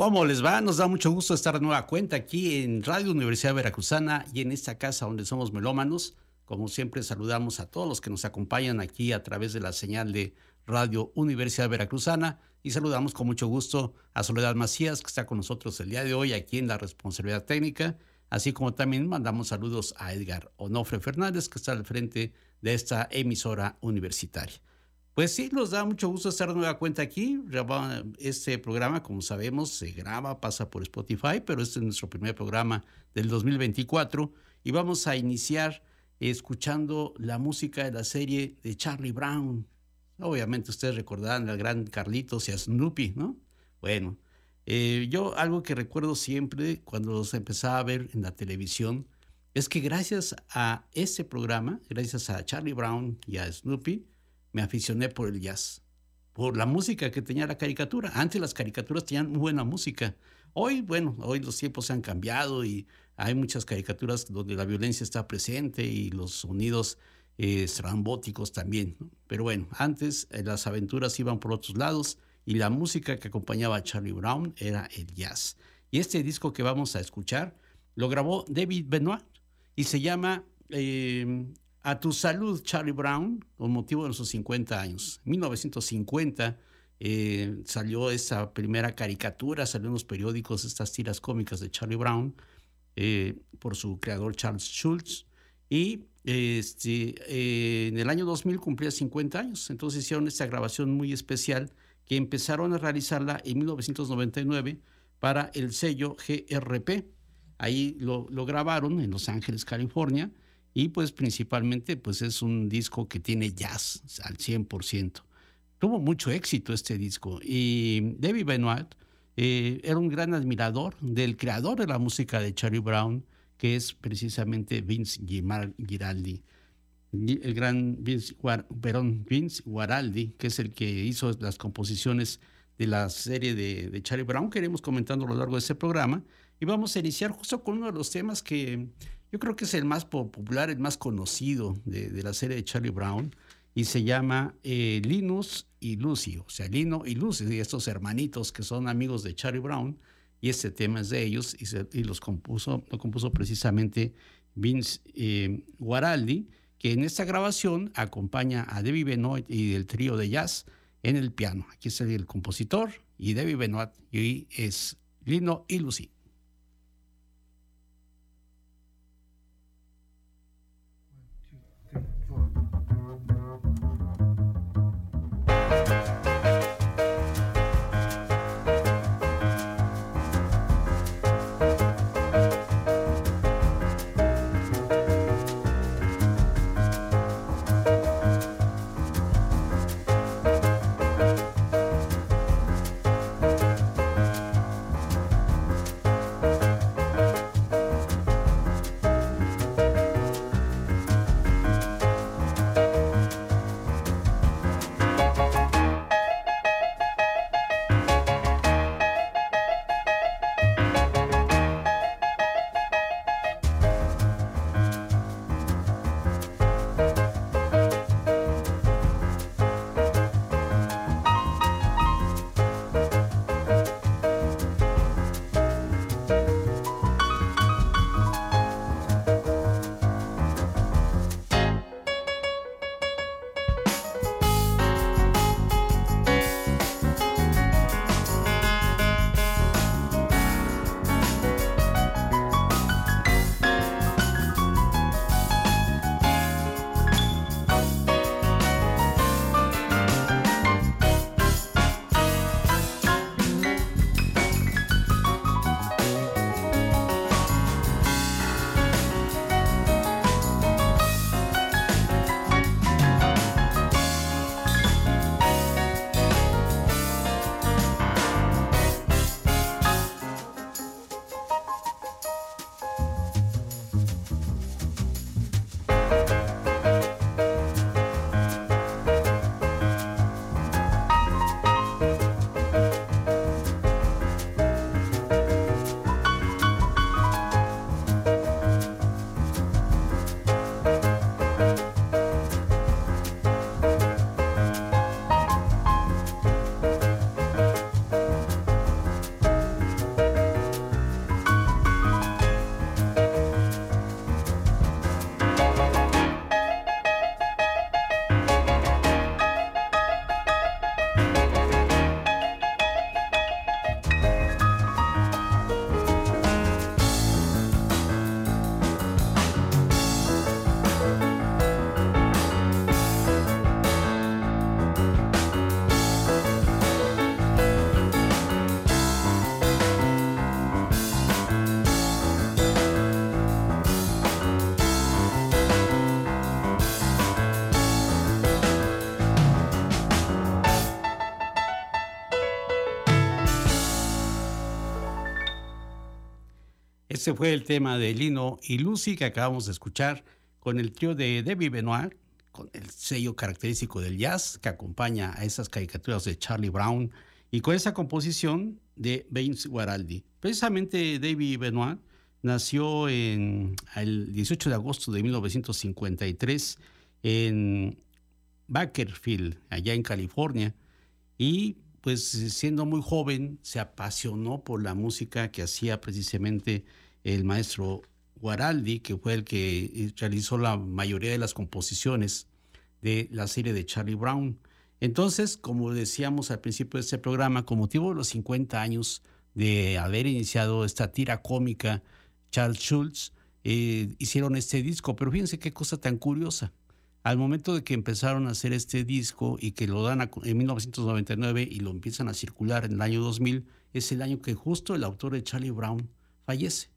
¿Cómo les va? Nos da mucho gusto estar de nueva cuenta aquí en Radio Universidad Veracruzana y en esta casa donde somos melómanos. Como siempre saludamos a todos los que nos acompañan aquí a través de la señal de Radio Universidad Veracruzana y saludamos con mucho gusto a Soledad Macías que está con nosotros el día de hoy aquí en la responsabilidad técnica, así como también mandamos saludos a Edgar Onofre Fernández que está al frente de esta emisora universitaria. Pues sí, nos da mucho gusto estar de nueva cuenta aquí. Este programa, como sabemos, se graba, pasa por Spotify, pero este es nuestro primer programa del 2024 y vamos a iniciar escuchando la música de la serie de Charlie Brown. Obviamente ustedes recordarán al gran Carlitos y a Snoopy, ¿no? Bueno, eh, yo algo que recuerdo siempre cuando los empezaba a ver en la televisión es que gracias a ese programa, gracias a Charlie Brown y a Snoopy, me aficioné por el jazz, por la música que tenía la caricatura. Antes las caricaturas tenían buena música. Hoy, bueno, hoy los tiempos se han cambiado y hay muchas caricaturas donde la violencia está presente y los sonidos eh, estrambóticos también. Pero bueno, antes eh, las aventuras iban por otros lados y la música que acompañaba a Charlie Brown era el jazz. Y este disco que vamos a escuchar lo grabó David Benoit y se llama eh, a tu salud, Charlie Brown, con motivo de sus 50 años. En 1950 eh, salió esa primera caricatura, salió en los periódicos estas tiras cómicas de Charlie Brown eh, por su creador Charles Schultz. Y este, eh, en el año 2000 cumplía 50 años, entonces hicieron esta grabación muy especial que empezaron a realizarla en 1999 para el sello GRP. Ahí lo, lo grabaron en Los Ángeles, California y pues principalmente pues es un disco que tiene jazz al 100%. Tuvo mucho éxito este disco y David Benoit eh, era un gran admirador del creador de la música de Charlie Brown, que es precisamente Vince Giraldi. El gran Vince, Vince Guaraldi, que es el que hizo las composiciones de la serie de, de Charlie Brown, que iremos comentando a lo largo de este programa. Y vamos a iniciar justo con uno de los temas que yo creo que es el más popular, el más conocido de, la serie de Charlie Brown, y se llama eh, Linus y Lucy, o sea, Lino y Lucy, estos hermanitos que son amigos de Charlie Brown, y este tema es de ellos, y, los compuso, lo compuso precisamente Vince eh, Guaraldi, que en esta grabación acompaña a Debbie Benoit y del trío de jazz en el piano. Aquí es el compositor y Debbie Benoit, y es Lino y Lucy. Este fue el tema de Lino y Lucy que acabamos de escuchar con el trío de Debbie Benoit, con el sello característico del jazz que acompaña a esas caricaturas de Charlie Brown y con esa composición de Vince Guaraldi. Precisamente Debbie Benoit nació el 18 de agosto de 1953 en Bakersfield, allá en California, y pues siendo muy joven se apasionó por la música que hacía precisamente el maestro Guaraldi, que fue el que realizó la mayoría de las composiciones de la serie de Charlie Brown. Entonces, como decíamos al principio de este programa, con motivo de los 50 años de haber iniciado esta tira cómica, Charles Schultz, eh, hicieron este disco. Pero fíjense qué cosa tan curiosa. Al momento de que empezaron a hacer este disco y que lo dan en 1999 y lo empiezan a circular en el año 2000, es el año que justo el autor de Charlie Brown fallece.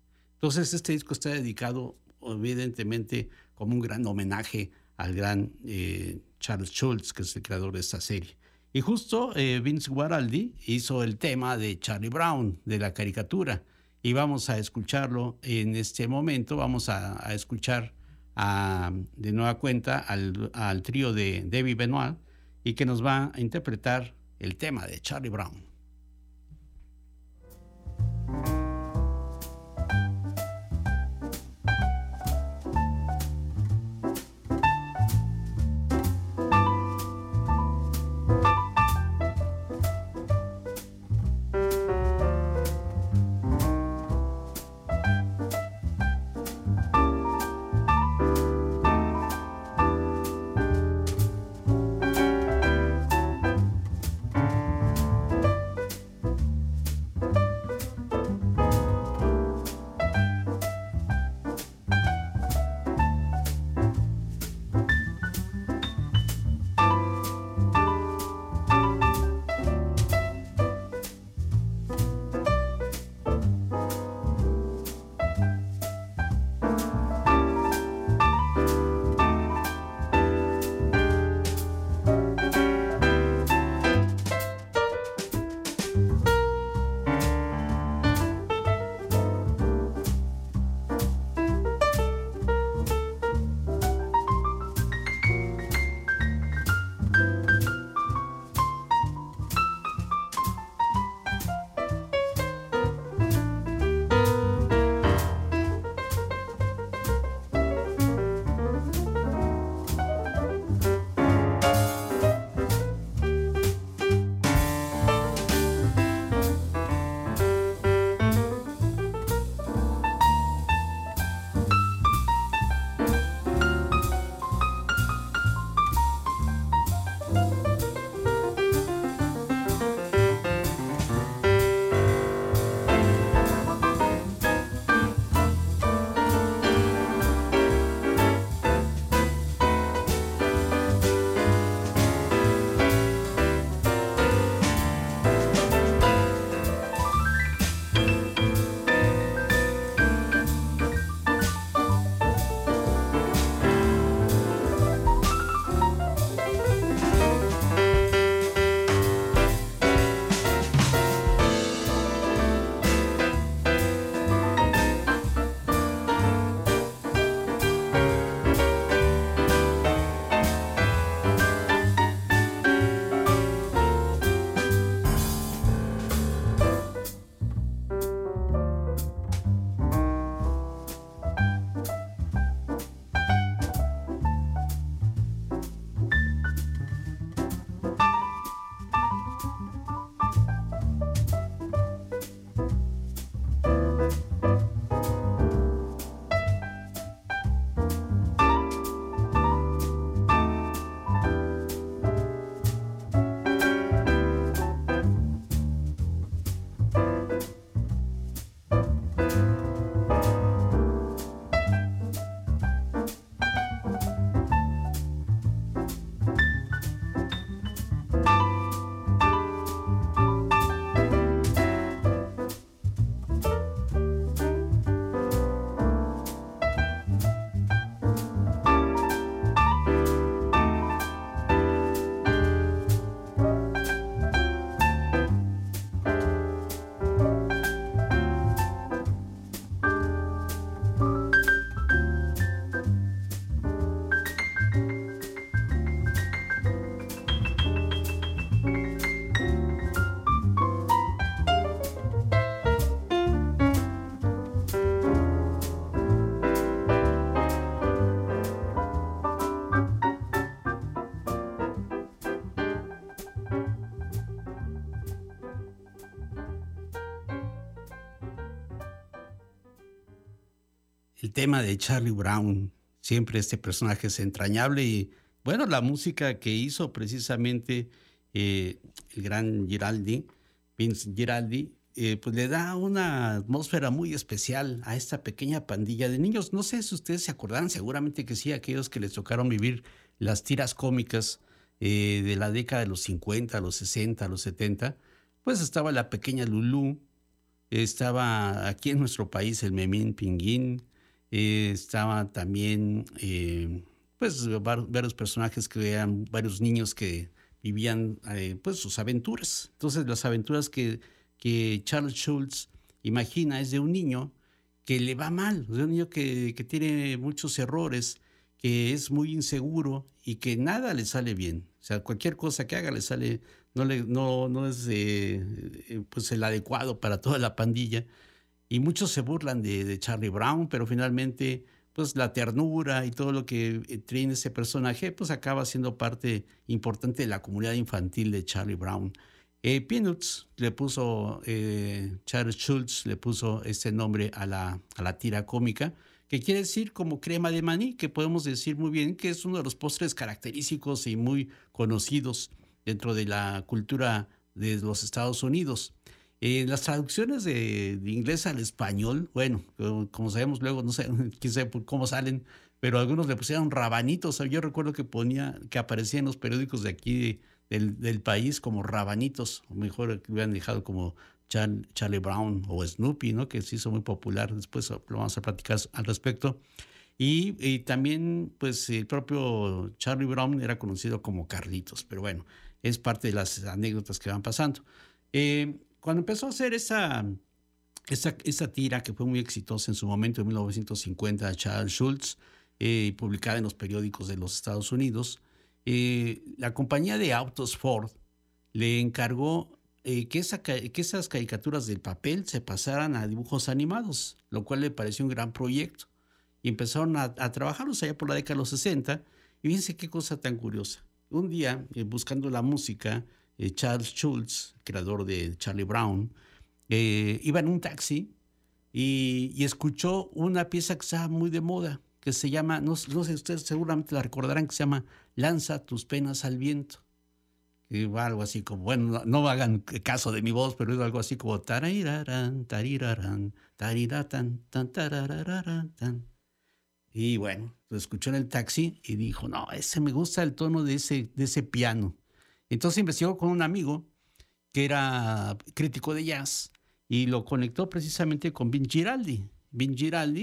Entonces este disco está dedicado evidentemente como un gran homenaje al gran eh, Charles Schultz, que es el creador de esta serie. Y justo eh, Vince Guaraldi hizo el tema de Charlie Brown, de la caricatura, y vamos a escucharlo en este momento, vamos a, escuchar de nueva cuenta al, al trío de Debbie Benoit y que nos va a interpretar el tema de Charlie Brown. El tema de Charlie Brown. Siempre este personaje es entrañable y bueno, la música que hizo precisamente eh, el gran Giraldi, Vince Giraldi, eh, pues le da una atmósfera muy especial a esta pequeña pandilla de niños. No sé si ustedes se acordarán, seguramente que sí, aquellos que les tocaron vivir las tiras cómicas eh, de la década de los 50, los 60, los 70, pues estaba la pequeña Lulú, estaba aquí en nuestro país el Memín Pinguín, estaba también pues varios personajes que eran varios niños que vivían eh, pues sus aventuras. Entonces las aventuras que, que Charles Schultz imagina es de un niño que le va mal, de un niño que, que tiene muchos errores, que es muy inseguro y que nada le sale bien. O sea, cualquier cosa que haga le sale, no, le, no, no es eh, pues el adecuado para toda la pandilla. Y muchos se burlan de, Charlie Brown, pero finalmente pues la ternura y todo lo que eh, tiene ese personaje, pues acaba siendo parte importante de la comunidad infantil de Charlie Brown. Eh, Peanuts le puso, eh, Charles Schultz le puso este nombre a la, a la tira cómica, que quiere decir como crema de maní, que podemos decir muy bien que es uno de los postres característicos y muy conocidos dentro de la cultura de los Estados Unidos. En las traducciones de, inglés al español, bueno, como sabemos luego, no sé, quién sabe cómo salen, pero algunos le pusieron rabanitos. Yo recuerdo que ponía, que aparecía en los periódicos de aquí del, país como rabanitos, o mejor que hubieran dejado como Charlie Brown o Snoopy, ¿no? Que se hizo muy popular. Después lo vamos a platicar al respecto. Y, también, pues, el propio Charlie Brown era conocido como Carlitos, pero bueno, es parte de las anécdotas que van pasando. Eh, cuando empezó a hacer esa, esa, tira que fue muy exitosa en su momento, en 1950, Charles Schultz, eh, publicada en los periódicos de los Estados Unidos, eh, la compañía de autos Ford le encargó eh, que, que, esas caricaturas del papel se pasaran a dibujos animados, lo cual le pareció un gran proyecto. Y empezaron a, a trabajarlos allá por la década de los 60. Y fíjense qué cosa tan curiosa. Un día, buscando la música, eh, Charles Schultz, creador de Charlie Brown, eh, iba en un taxi y, escuchó una pieza que estaba muy de moda, que se llama, no, sé, ustedes seguramente la recordarán, que se llama Lanza tus penas al viento. Va algo así como, bueno, no, hagan caso de mi voz, pero es algo así como tarirarán, tarirarán, tariratan, tan, tan. Y bueno, lo escuchó en el taxi y dijo, no, ese me gusta el tono de ese, de ese piano. Entonces investigó con un amigo que era crítico de jazz y lo conectó precisamente con Vin Giraldi. Vin Giraldi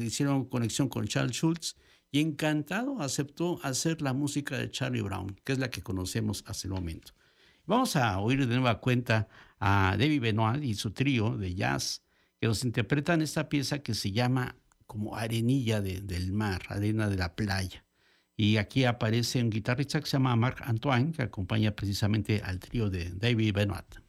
hicieron conexión con Charles Schultz y encantado aceptó hacer la música de Charlie Brown, que es la que conocemos hasta el momento. Vamos a oír de nueva cuenta a David Benoit y su trío de jazz que nos interpretan esta pieza que se llama como Arenilla del mar, arena de la playa. Y aquí aparece un guitarrista que se llama Marc Antoine, que acompaña precisamente al trío de David Benoit.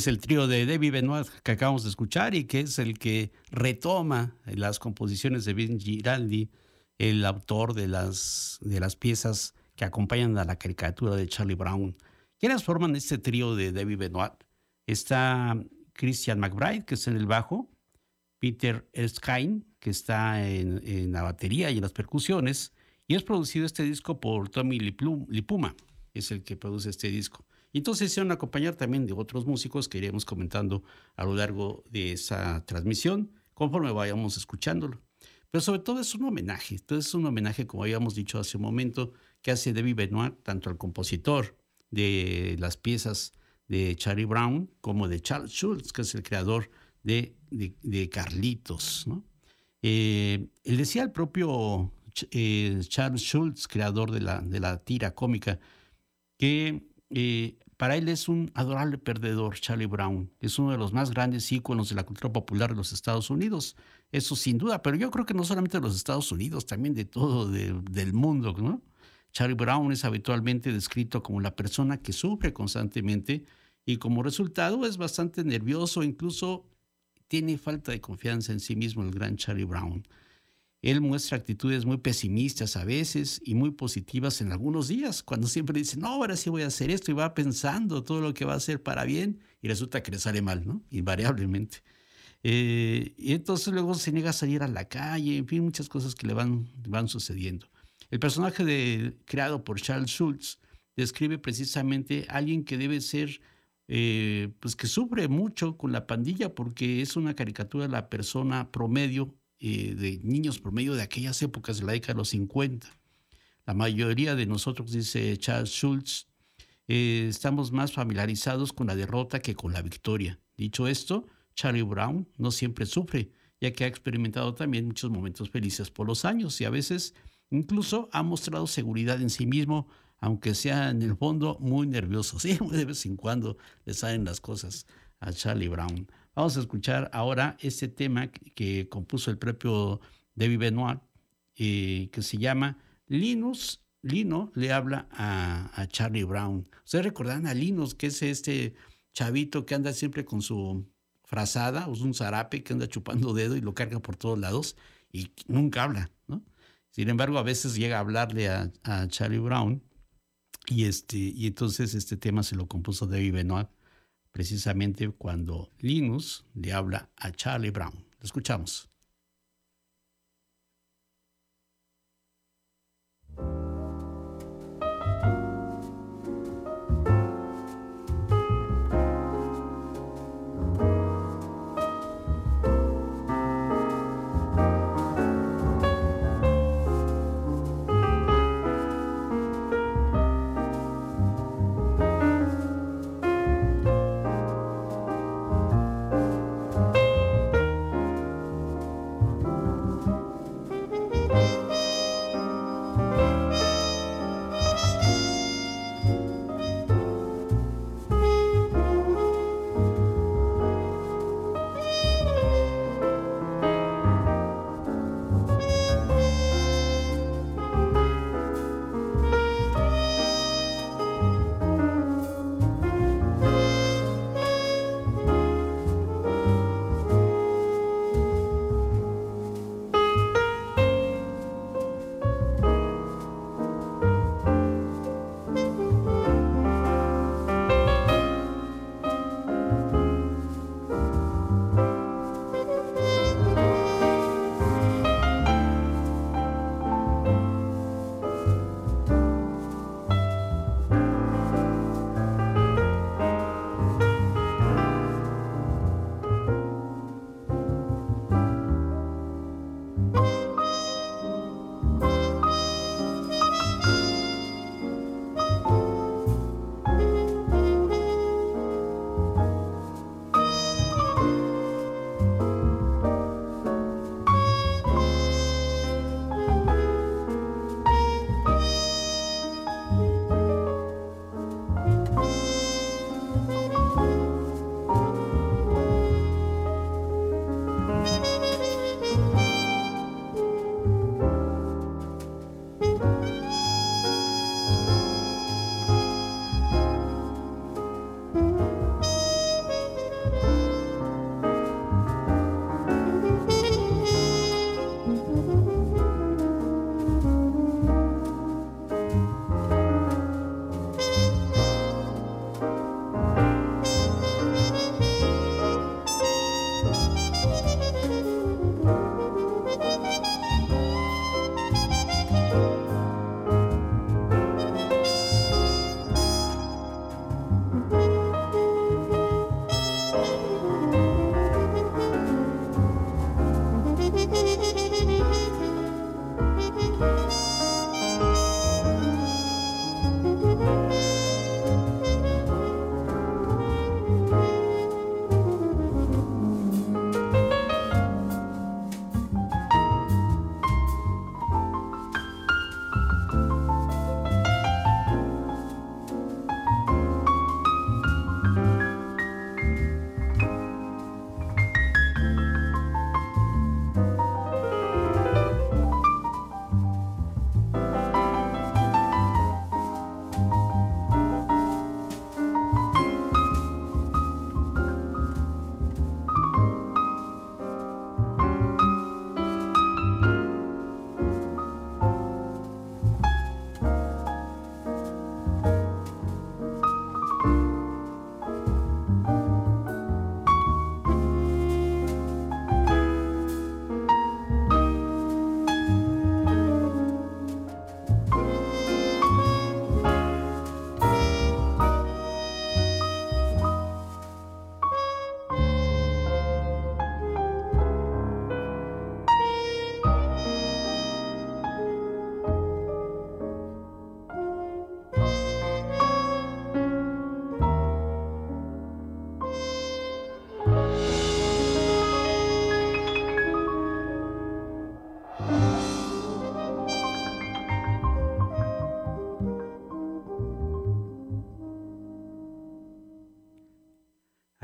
Es el trío de David Benoit que acabamos de escuchar y que es el que retoma las composiciones de Ben Giraldi, el autor de las, de las piezas que acompañan a la caricatura de Charlie Brown. ¿Quiénes forman este trío de David Benoit? Está Christian McBride, que está en el bajo, Peter Erskine, que está en, en, la batería y en las percusiones, y es producido este disco por Tommy Lipuma, es el que produce este disco. Y entonces se van a acompañar también de otros músicos que iremos comentando a lo largo de esa transmisión conforme vayamos escuchándolo. Pero sobre todo es un homenaje, entonces es un homenaje, como habíamos dicho hace un momento, que hace David Benoit tanto al compositor de las piezas de Charlie Brown como de Charles Schultz, que es el creador de, Carlitos. Eh, él decía el propio eh, Charles Schultz, creador de la, de la tira cómica, que eh, para él es un adorable perdedor, Charlie Brown. Es uno de los más grandes íconos de la cultura popular de los Estados Unidos. Eso sin duda, pero yo creo que no solamente de los Estados Unidos, también de todo del mundo. Charlie Brown es habitualmente descrito como la persona que sufre constantemente y como resultado es bastante nervioso, incluso tiene falta de confianza en sí mismo el gran Charlie Brown. Él muestra actitudes muy pesimistas a veces y muy positivas en algunos días, cuando siempre dice, no, ahora sí voy a hacer esto y va pensando todo lo que va a hacer para bien y resulta que le sale mal, ¿no? Invariablemente. Eh, y entonces luego se niega a salir a la calle, en fin, muchas cosas que le van, van sucediendo. El personaje creado por Charles Schultz describe precisamente a alguien que debe ser, eh, pues que sufre mucho con la pandilla porque es una caricatura de la persona promedio eh, de niños promedio de aquellas épocas de la década de los 50. La mayoría de nosotros, dice Charles Schultz, eh, estamos más familiarizados con la derrota que con la victoria. Dicho esto, Charlie Brown no siempre sufre, ya que ha experimentado también muchos momentos felices por los años y a veces incluso ha mostrado seguridad en sí mismo, aunque sea en el fondo muy nervioso. De vez en cuando le salen las cosas a Charlie Brown. Vamos a escuchar ahora este tema que, compuso el propio David Benoit, eh, que se llama Linus. Lino le habla a, Charlie Brown. Ustedes recordarán a Linus, que es este chavito que anda siempre con su frazada, o un zarape que anda chupando dedo y lo carga por todos lados y nunca habla, ¿no? Sin embargo, a veces llega a hablarle a, a Charlie Brown y, este, y entonces este tema se lo compuso David Benoit precisamente cuando Linus le habla a Charlie Brown. Lo escuchamos.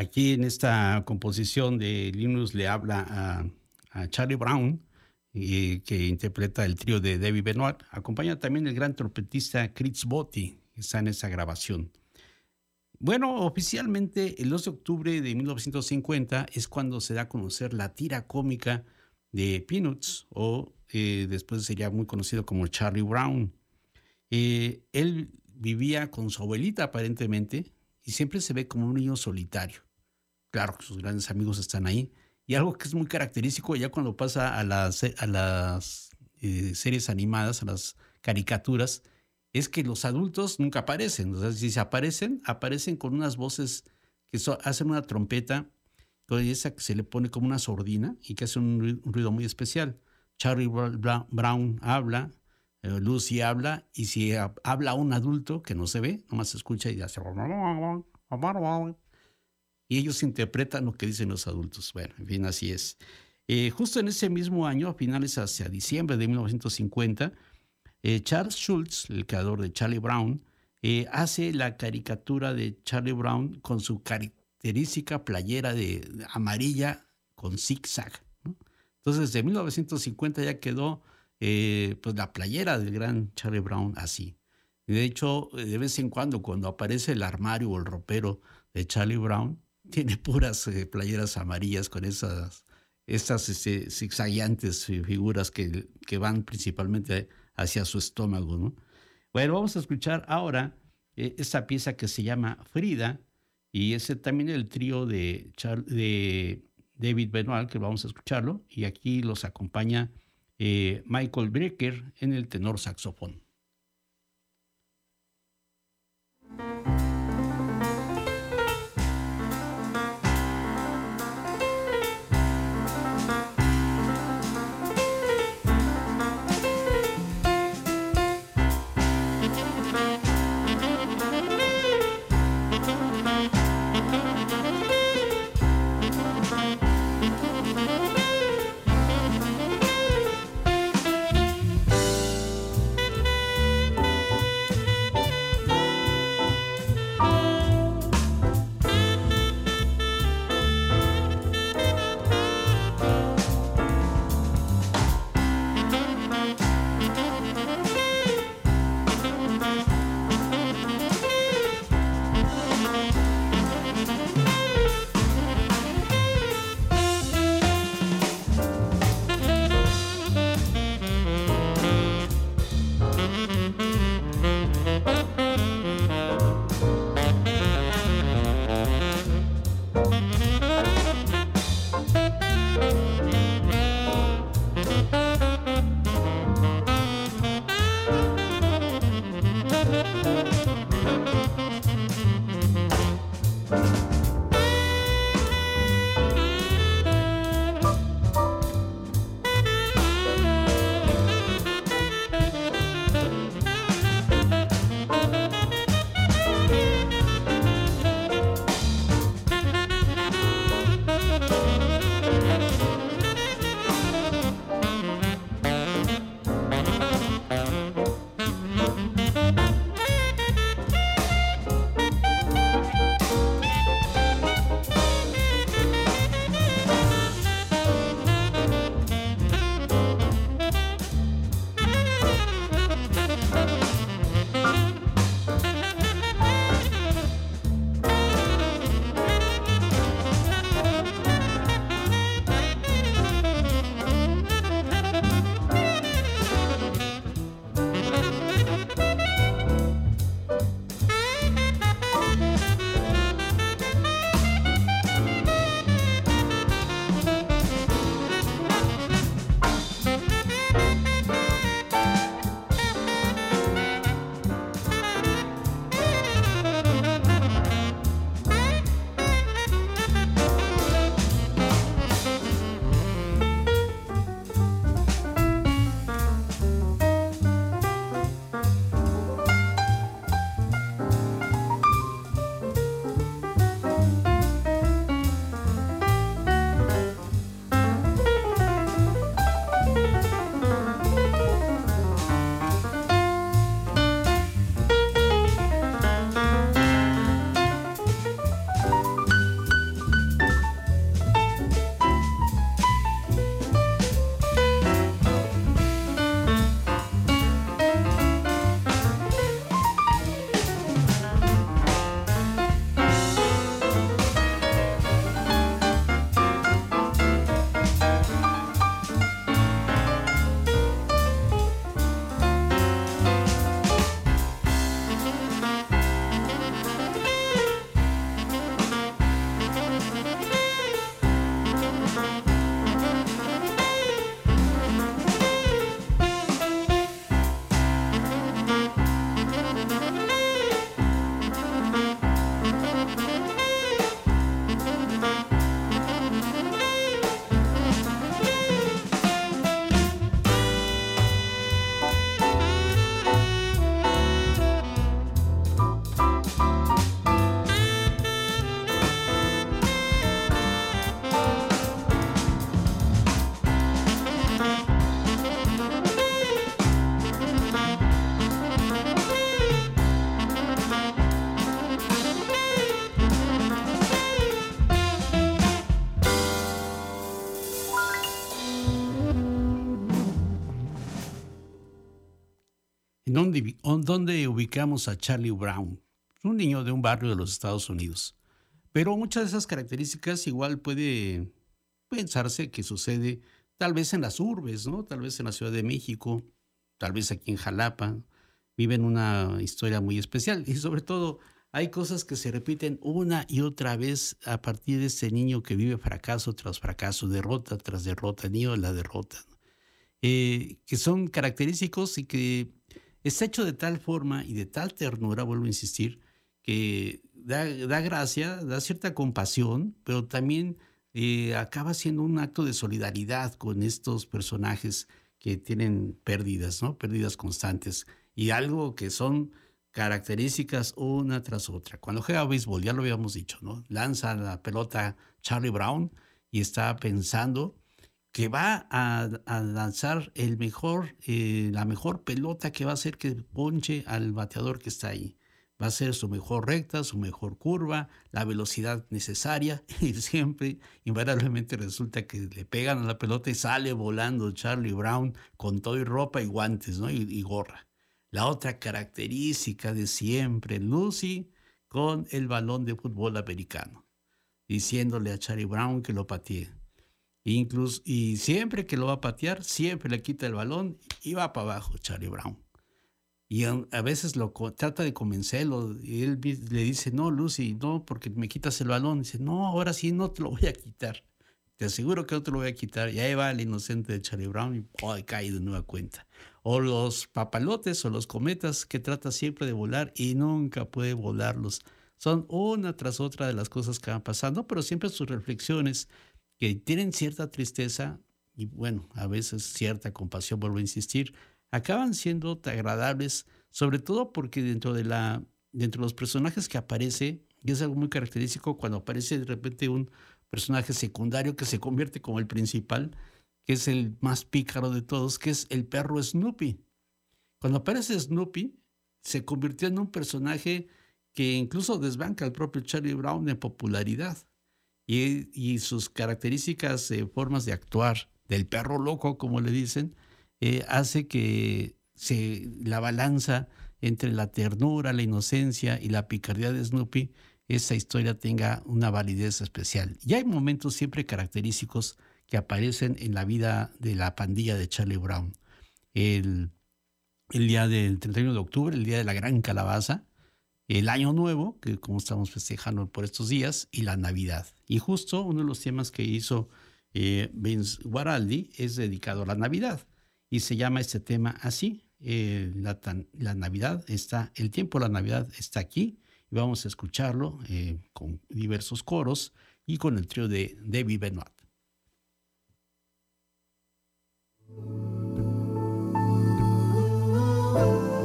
Aquí en esta composición de Linus le habla a, Charlie Brown, que interpreta el trío de David Benoit. Acompaña también el gran trompetista Chris Botti, que está en esa grabación. Bueno, oficialmente el 2 de octubre de 1950 es cuando se da a conocer la tira cómica de Peanuts, o eh, después sería muy conocido como Charlie Brown. Eh, él vivía con su abuelita aparentemente y siempre se ve como un niño solitario. Claro, sus grandes amigos están ahí. Y algo que es muy característico ya cuando pasa a las, a las eh, series animadas, a las caricaturas, es que los adultos nunca aparecen. O sea, si se aparecen, aparecen con unas voces que hacen una trompeta, esa que se le pone como una sordina y que hace un, ruido muy especial. Charlie Brown habla, eh, Lucy habla, y si habla un adulto que no se ve, nomás se escucha y hace y ellos interpretan lo que dicen los adultos. Bueno, en fin, así es. Eh, justo en ese mismo año, a finales hacia diciembre de 1950, eh, Charles Schultz, el creador de Charlie Brown, eh, hace la caricatura de Charlie Brown con su característica playera de, amarilla con zigzag. Entonces, desde 1950 ya quedó pues la playera del gran Charlie Brown así. De hecho, de vez en cuando, cuando aparece el armario o el ropero de Charlie Brown, tiene puras eh, playeras amarillas con esas, esas este, zigzagueantes figuras que, que, van principalmente hacia su estómago. ¿no? Bueno, vamos a escuchar ahora eh, esta pieza que se llama Frida y ese también el trío de, de David Benoit, que vamos a escucharlo, y aquí los acompaña eh, Michael Brecker en el tenor saxofón. Dónde, dónde ubicamos a Charlie Brown? Un niño de un barrio de los Estados Unidos. Pero muchas de esas características igual puede pensarse que sucede tal vez en las urbes, ¿no? Tal vez en la Ciudad de México, tal vez aquí en Jalapa. Viven una historia muy especial y sobre todo hay cosas que se repiten una y otra vez a partir de este niño que vive fracaso tras fracaso, derrota tras derrota, niño de la derrota, eh, que son característicos y que está hecho de tal forma y de tal ternura, vuelvo a insistir, que da, gracia, da cierta compasión, pero también eh, acaba siendo un acto de solidaridad con estos personajes que tienen pérdidas, ¿no? Pérdidas constantes y algo que son características una tras otra. Cuando juega béisbol, ya lo habíamos dicho, ¿no? Lanza la pelota Charlie Brown y está pensando que va a, lanzar el mejor, eh, la mejor pelota que va a hacer que ponche al bateador que está ahí. Va a ser su mejor recta, su mejor curva, la velocidad necesaria y siempre, invariablemente resulta que le pegan a la pelota y sale volando Charlie Brown con todo y ropa y guantes ¿no? y gorra. La otra característica de siempre, Lucy con el balón de fútbol americano, diciéndole a Charlie Brown que lo patee. Incluso, y siempre que lo va a patear, siempre le quita el balón y va para abajo Charlie Brown. Y a, veces lo trata de convencerlo y él le dice, no, Lucy, no, porque me quitas el balón. dice, no, ahora sí no te lo voy a quitar. Te aseguro que no te lo voy a quitar. Y ahí va el inocente de Charlie Brown y cae de nueva cuenta o los papalotes o los cometas que trata siempre de volar y nunca puede volarlos. Son una tras otra de las cosas que van pasando, pero siempre sus reflexiones que tienen cierta tristeza y bueno, a veces cierta compasión, vuelvo a insistir, acaban siendo agradables, sobre todo porque dentro de la dentro de los personajes que aparece, y es algo muy característico cuando aparece de repente un personaje secundario que se convierte como el principal, que es el más pícaro de todos, que es el perro Snoopy. Cuando aparece Snoopy, se convirtió en un personaje que incluso desbanca al propio Charlie Brown en popularidad. Y, sus características, eh, formas de actuar del perro loco, como le dicen, eh, hace que se, la balanza entre la ternura, la inocencia y la picardía de Snoopy, esa historia tenga una validez especial. Y hay momentos siempre característicos que aparecen en la vida de la pandilla de Charlie Brown. El, el día del 31 de octubre, el día de la gran calabaza, el año nuevo, que como estamos festejando por estos días, y la Navidad. Y justo uno de los temas que hizo eh, Vince Guaraldi es dedicado a la Navidad. Y se llama este tema así, eh, la, la, Navidad está, el tiempo de la Navidad está aquí, y vamos a escucharlo eh, con diversos coros y con el trío de David Benoit. call.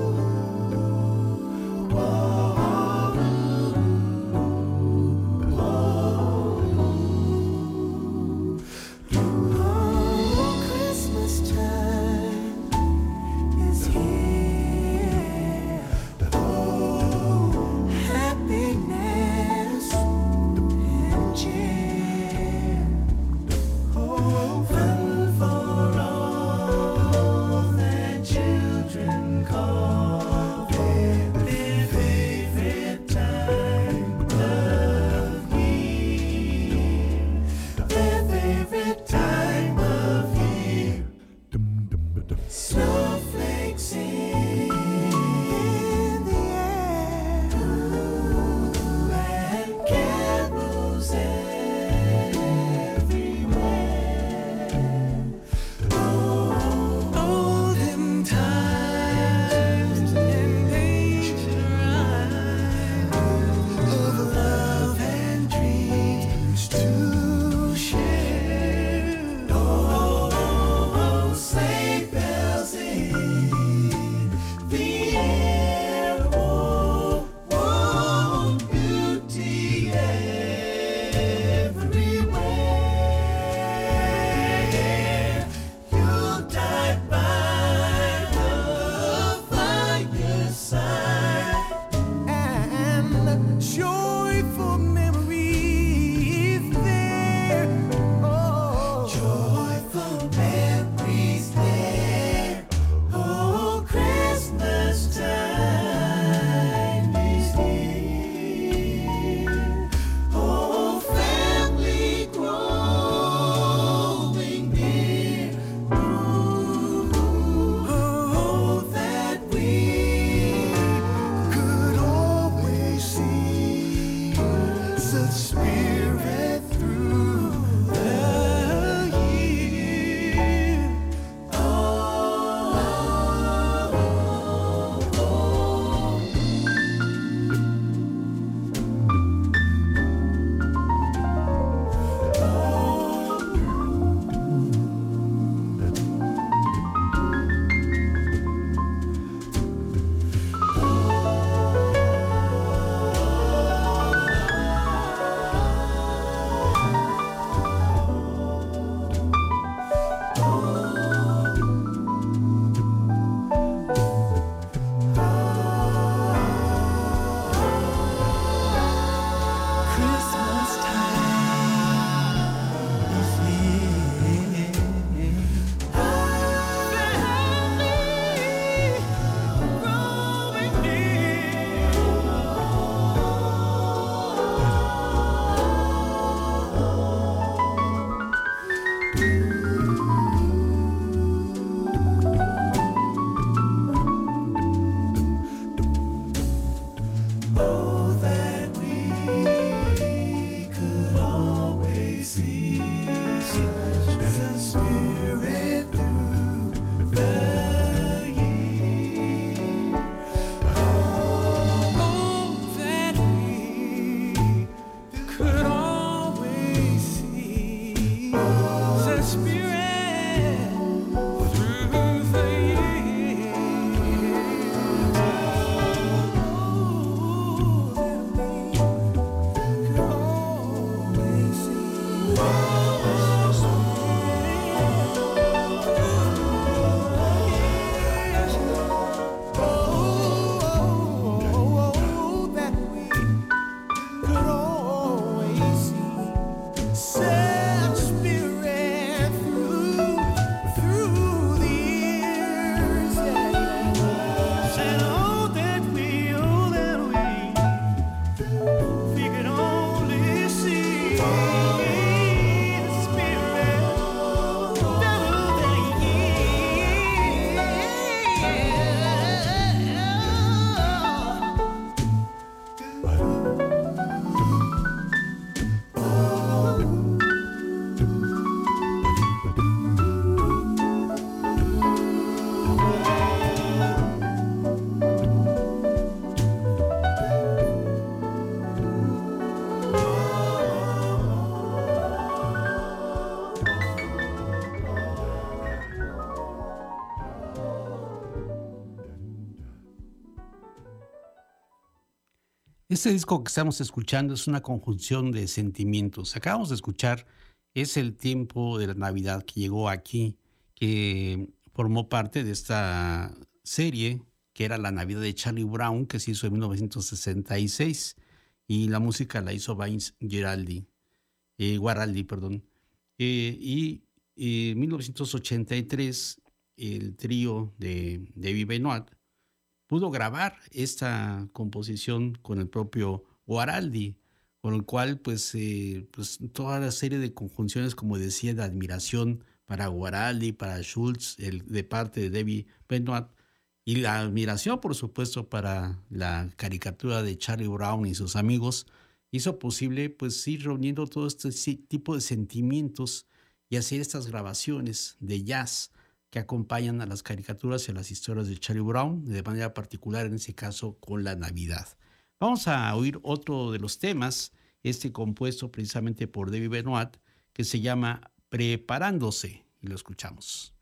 Este disco que estamos escuchando es una conjunción de sentimientos. Acabamos de escuchar Es el tiempo de la Navidad que llegó aquí, que formó parte de esta serie que era La Navidad de Charlie Brown, que se hizo en 1966, y la música la hizo Vince Giraldi, eh, Guaraldi, perdón. Eh, y en 1983, el trío de David Benoit pudo grabar esta composición con el propio Guaraldi, con el cual pues, eh, pues toda la serie de conjunciones, como decía, de admiración para Guaraldi, para Schultz, el, de parte de Debbie Benoit, y la admiración, por supuesto, para la caricatura de Charlie Brown y sus amigos, hizo posible pues ir reuniendo todo este tipo de sentimientos y hacer estas grabaciones de jazz que acompañan a las caricaturas y a las historias de Charlie Brown, de manera particular en ese caso con la Navidad. Vamos a oír otro de los temas, este compuesto precisamente por David Benoit, que se llama Preparándose, y lo escuchamos.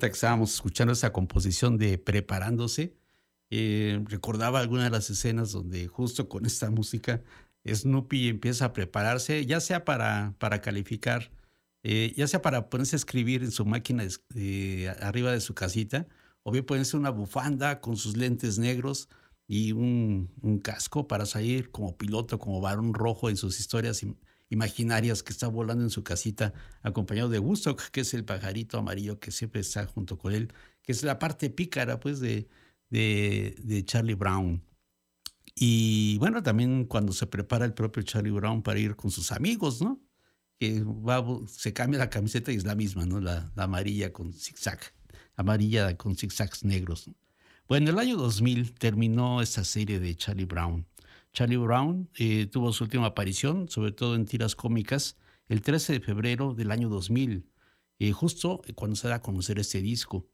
Ahorita que estábamos escuchando esa composición de Preparándose, eh, recordaba alguna de las escenas donde justo con esta música Snoopy empieza a prepararse, ya sea para, para calificar, eh, ya sea para ponerse a escribir en su máquina arriba de su casita, o bien ponerse una bufanda con sus lentes negros y un, un, casco para salir como piloto, como varón rojo en sus historias imaginarias que está volando en su casita, acompañado de Woodstock, que es el pajarito amarillo que siempre está junto con él, que es la parte pícara pues de, de, de Charlie Brown. Y bueno, también cuando se prepara el propio Charlie Brown para ir con sus amigos, ¿no? Que va, se cambia la camiseta y es la misma, ¿no? La, amarilla con zigzag, amarilla con zigzags negros. Bueno, en el año 2000 terminó esta serie de Charlie Brown. Charlie Brown eh, tuvo su última aparición, sobre todo en tiras cómicas, el 13 de febrero del año 2000, eh, justo cuando se da a conocer este disco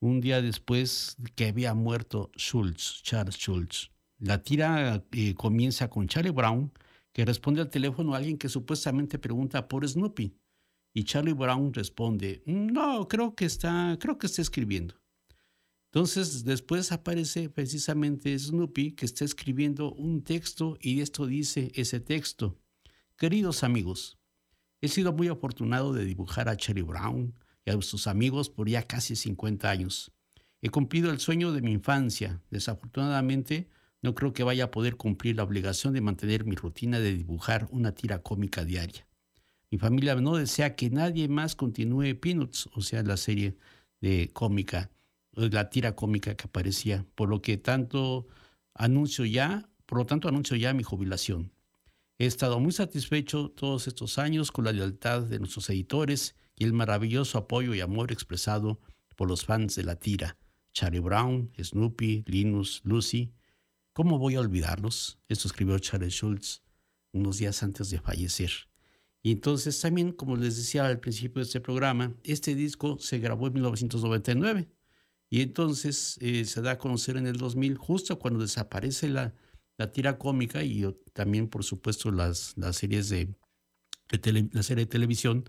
un día después que había muerto Schultz, Charles Schultz. La tira eh, comienza con Charlie Brown, que responde al teléfono a alguien que supuestamente pregunta por Snoopy. Y Charlie Brown responde, no, creo que está, creo que está escribiendo. Entonces después aparece precisamente Snoopy que está escribiendo un texto y esto dice ese texto. Queridos amigos, he sido muy afortunado de dibujar a Charlie Brown, y a sus amigos por ya casi 50 años. He cumplido el sueño de mi infancia. Desafortunadamente, no creo que vaya a poder cumplir la obligación de mantener mi rutina de dibujar una tira cómica diaria. Mi familia no desea que nadie más continúe Peanuts, o sea, la serie de cómica, la tira cómica que aparecía, por lo que tanto anuncio ya, por lo tanto anuncio ya mi jubilación. He estado muy satisfecho todos estos años con la lealtad de nuestros editores y el maravilloso apoyo y amor expresado por los fans de la tira, Charlie Brown, Snoopy, Linus, Lucy. ¿Cómo voy a olvidarlos? Esto escribió Charlie Schultz unos días antes de fallecer. Y entonces también, como les decía al principio de este programa, este disco se grabó en 1999 y entonces eh, se da a conocer en el 2000, justo cuando desaparece la, la tira cómica y también, por supuesto, las, las series de, la serie de televisión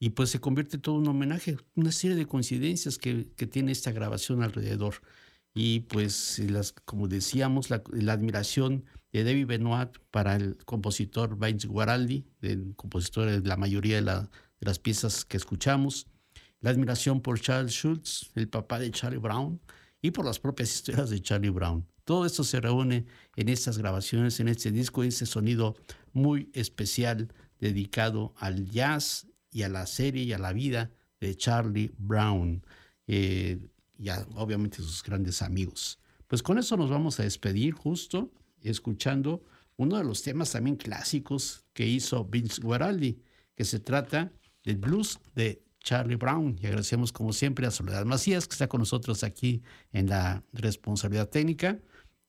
y pues se convierte todo en un homenaje, una serie de coincidencias que, que tiene esta grabación alrededor. Y pues, las, como decíamos, la, admiración de David Benoit para el compositor Vince Guaraldi, el compositor de la mayoría de, de las piezas que escuchamos, la admiración por Charles Schultz, el papá de Charlie Brown, y por las propias historias de Charlie Brown. Todo esto se reúne en estas grabaciones, en este disco, ese sonido muy especial dedicado al jazz y a la serie y a la vida de Charlie Brown eh, y obviamente sus grandes amigos. Pues con eso nos vamos a despedir justo escuchando uno de los temas también clásicos que hizo Vince Guaraldi, que se trata del blues de Charlie Brown. Y agradecemos como siempre a Soledad Macías, que está con nosotros aquí en la responsabilidad técnica.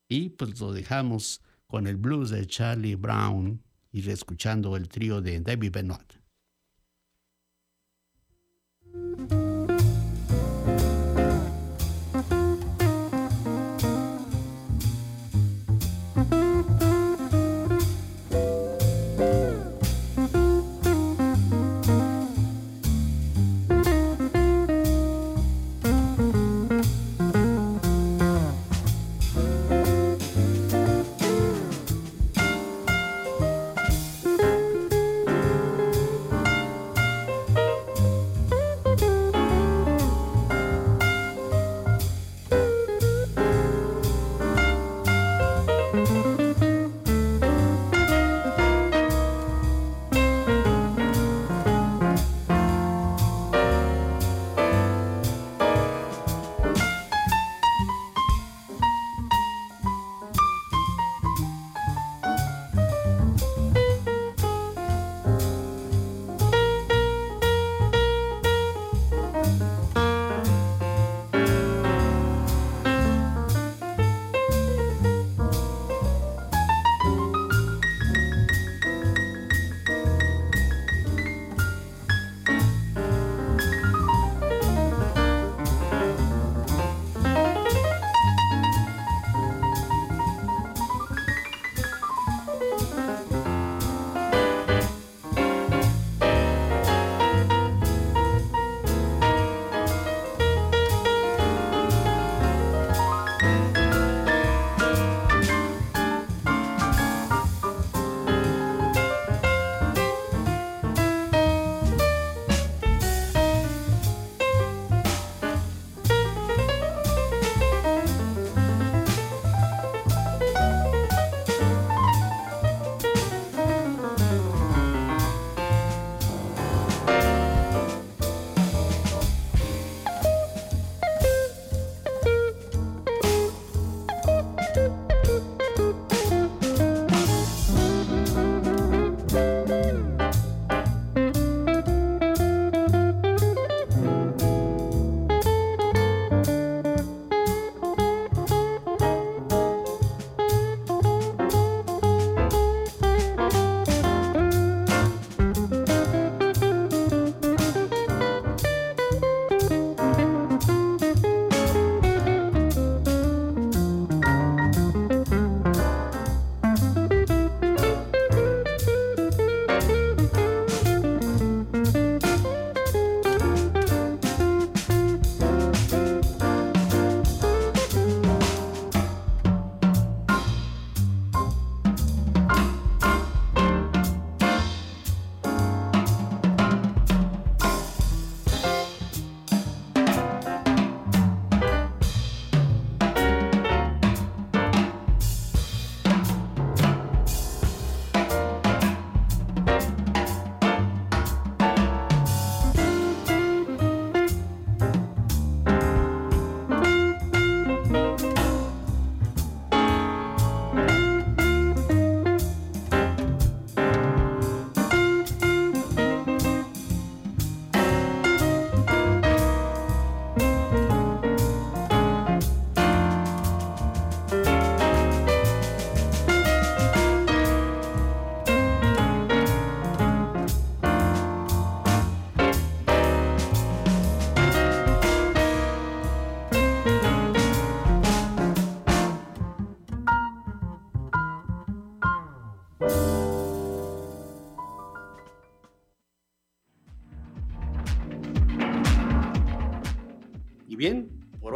Y pues lo dejamos con el blues de Charlie Brown y escuchando el trío de David Benoit.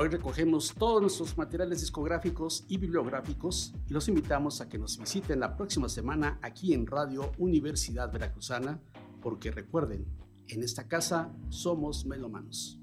Hoy recogemos todos nuestros materiales discográficos y bibliográficos y los invitamos a que nos visiten la próxima semana aquí en Radio Universidad Veracruzana, porque recuerden, en esta casa somos melomanos.